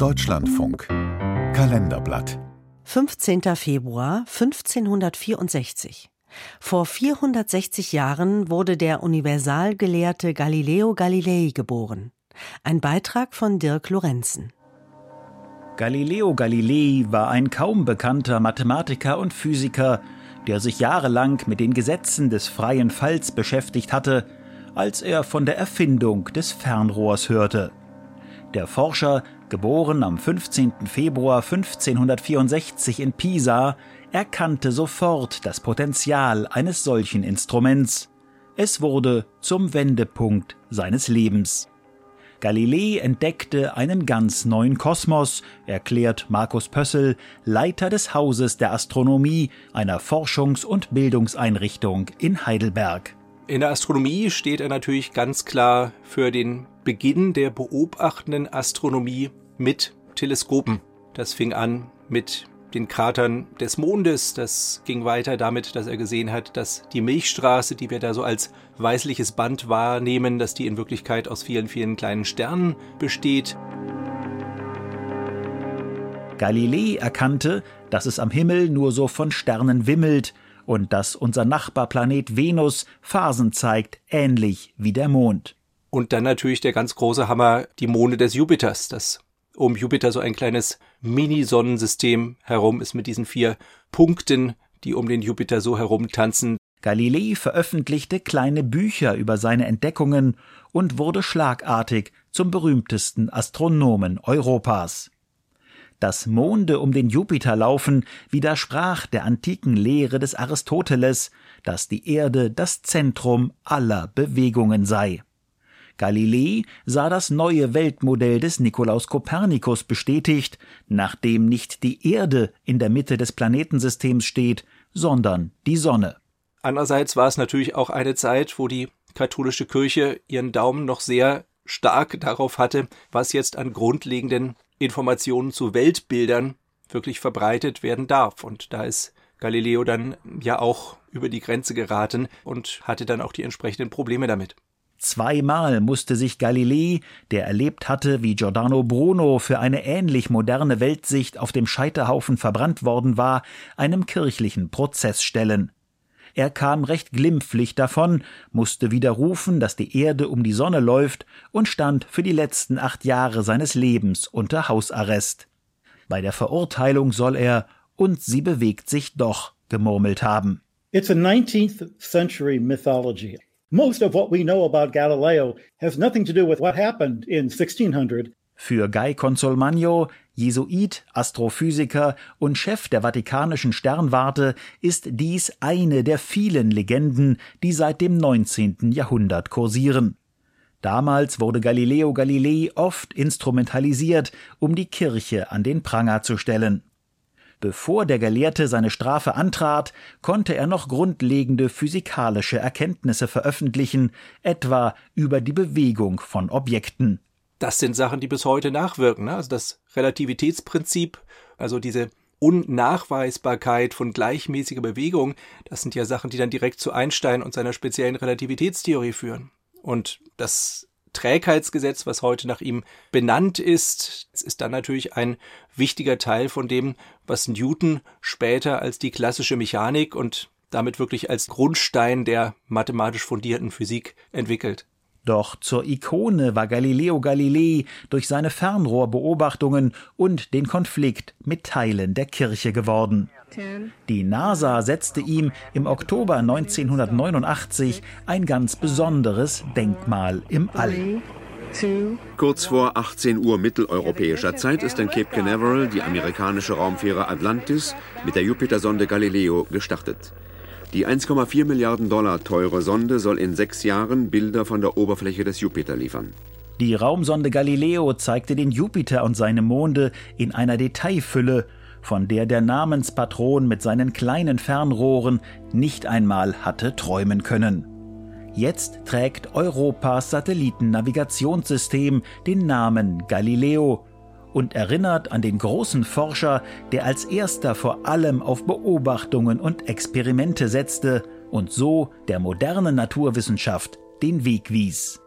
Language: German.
Deutschlandfunk Kalenderblatt 15. Februar 1564. Vor 460 Jahren wurde der Universalgelehrte Galileo Galilei geboren. Ein Beitrag von Dirk Lorenzen. Galileo Galilei war ein kaum bekannter Mathematiker und Physiker, der sich jahrelang mit den Gesetzen des freien Falls beschäftigt hatte, als er von der Erfindung des Fernrohrs hörte. Der Forscher, geboren am 15. Februar 1564 in Pisa, erkannte sofort das Potenzial eines solchen Instruments. Es wurde zum Wendepunkt seines Lebens. Galilei entdeckte einen ganz neuen Kosmos, erklärt Markus Pössl, Leiter des Hauses der Astronomie, einer Forschungs- und Bildungseinrichtung in Heidelberg. In der Astronomie steht er natürlich ganz klar für den Beginn der beobachtenden Astronomie mit Teleskopen. Das fing an mit den Kratern des Mondes. Das ging weiter damit, dass er gesehen hat, dass die Milchstraße, die wir da so als weißliches Band wahrnehmen, dass die in Wirklichkeit aus vielen, vielen kleinen Sternen besteht. Galilei erkannte, dass es am Himmel nur so von Sternen wimmelt und dass unser Nachbarplanet Venus Phasen zeigt, ähnlich wie der Mond. Und dann natürlich der ganz große Hammer, die Monde des Jupiters, das um Jupiter so ein kleines Mini-Sonnensystem herum ist mit diesen vier Punkten, die um den Jupiter so herum tanzen. Galilei veröffentlichte kleine Bücher über seine Entdeckungen und wurde schlagartig zum berühmtesten Astronomen Europas. Das Monde um den Jupiter laufen widersprach der antiken Lehre des Aristoteles, dass die Erde das Zentrum aller Bewegungen sei. Galilei sah das neue Weltmodell des Nikolaus Kopernikus bestätigt, nachdem nicht die Erde in der Mitte des Planetensystems steht, sondern die Sonne. Andererseits war es natürlich auch eine Zeit, wo die katholische Kirche ihren Daumen noch sehr stark darauf hatte, was jetzt an grundlegenden Informationen zu Weltbildern wirklich verbreitet werden darf. Und da ist Galileo dann ja auch über die Grenze geraten und hatte dann auch die entsprechenden Probleme damit. Zweimal musste sich Galilei, der erlebt hatte, wie Giordano Bruno für eine ähnlich moderne Weltsicht auf dem Scheiterhaufen verbrannt worden war, einem kirchlichen Prozess stellen. Er kam recht glimpflich davon, musste widerrufen, dass die Erde um die Sonne läuft und stand für die letzten acht Jahre seines Lebens unter Hausarrest. Bei der Verurteilung soll er und sie bewegt sich doch gemurmelt haben. It's a 19th century mythology. Most of what we know about Galileo has nothing to do with what happened in 1600. Für Guy Consolmagno, Jesuit, Astrophysiker und Chef der Vatikanischen Sternwarte, ist dies eine der vielen Legenden, die seit dem 19. Jahrhundert kursieren. Damals wurde Galileo Galilei oft instrumentalisiert, um die Kirche an den Pranger zu stellen. Bevor der Gelehrte seine Strafe antrat, konnte er noch grundlegende physikalische Erkenntnisse veröffentlichen, etwa über die Bewegung von Objekten. Das sind Sachen, die bis heute nachwirken. Ne? Also das Relativitätsprinzip, also diese Unnachweisbarkeit von gleichmäßiger Bewegung, das sind ja Sachen, die dann direkt zu Einstein und seiner speziellen Relativitätstheorie führen. Und das Trägheitsgesetz, was heute nach ihm benannt ist, ist dann natürlich ein wichtiger Teil von dem, was Newton später als die klassische Mechanik und damit wirklich als Grundstein der mathematisch fundierten Physik entwickelt. Doch zur Ikone war Galileo Galilei durch seine Fernrohrbeobachtungen und den Konflikt mit Teilen der Kirche geworden. Die NASA setzte ihm im Oktober 1989 ein ganz besonderes Denkmal im All. Kurz vor 18 Uhr mitteleuropäischer Zeit ist in Cape Canaveral die amerikanische Raumfähre Atlantis mit der Jupitersonde Galileo gestartet. Die 1,4 Milliarden Dollar teure Sonde soll in sechs Jahren Bilder von der Oberfläche des Jupiter liefern. Die Raumsonde Galileo zeigte den Jupiter und seine Monde in einer Detailfülle, von der der Namenspatron mit seinen kleinen Fernrohren nicht einmal hatte träumen können. Jetzt trägt Europas Satellitennavigationssystem den Namen Galileo und erinnert an den großen Forscher, der als erster vor allem auf Beobachtungen und Experimente setzte und so der modernen Naturwissenschaft den Weg wies.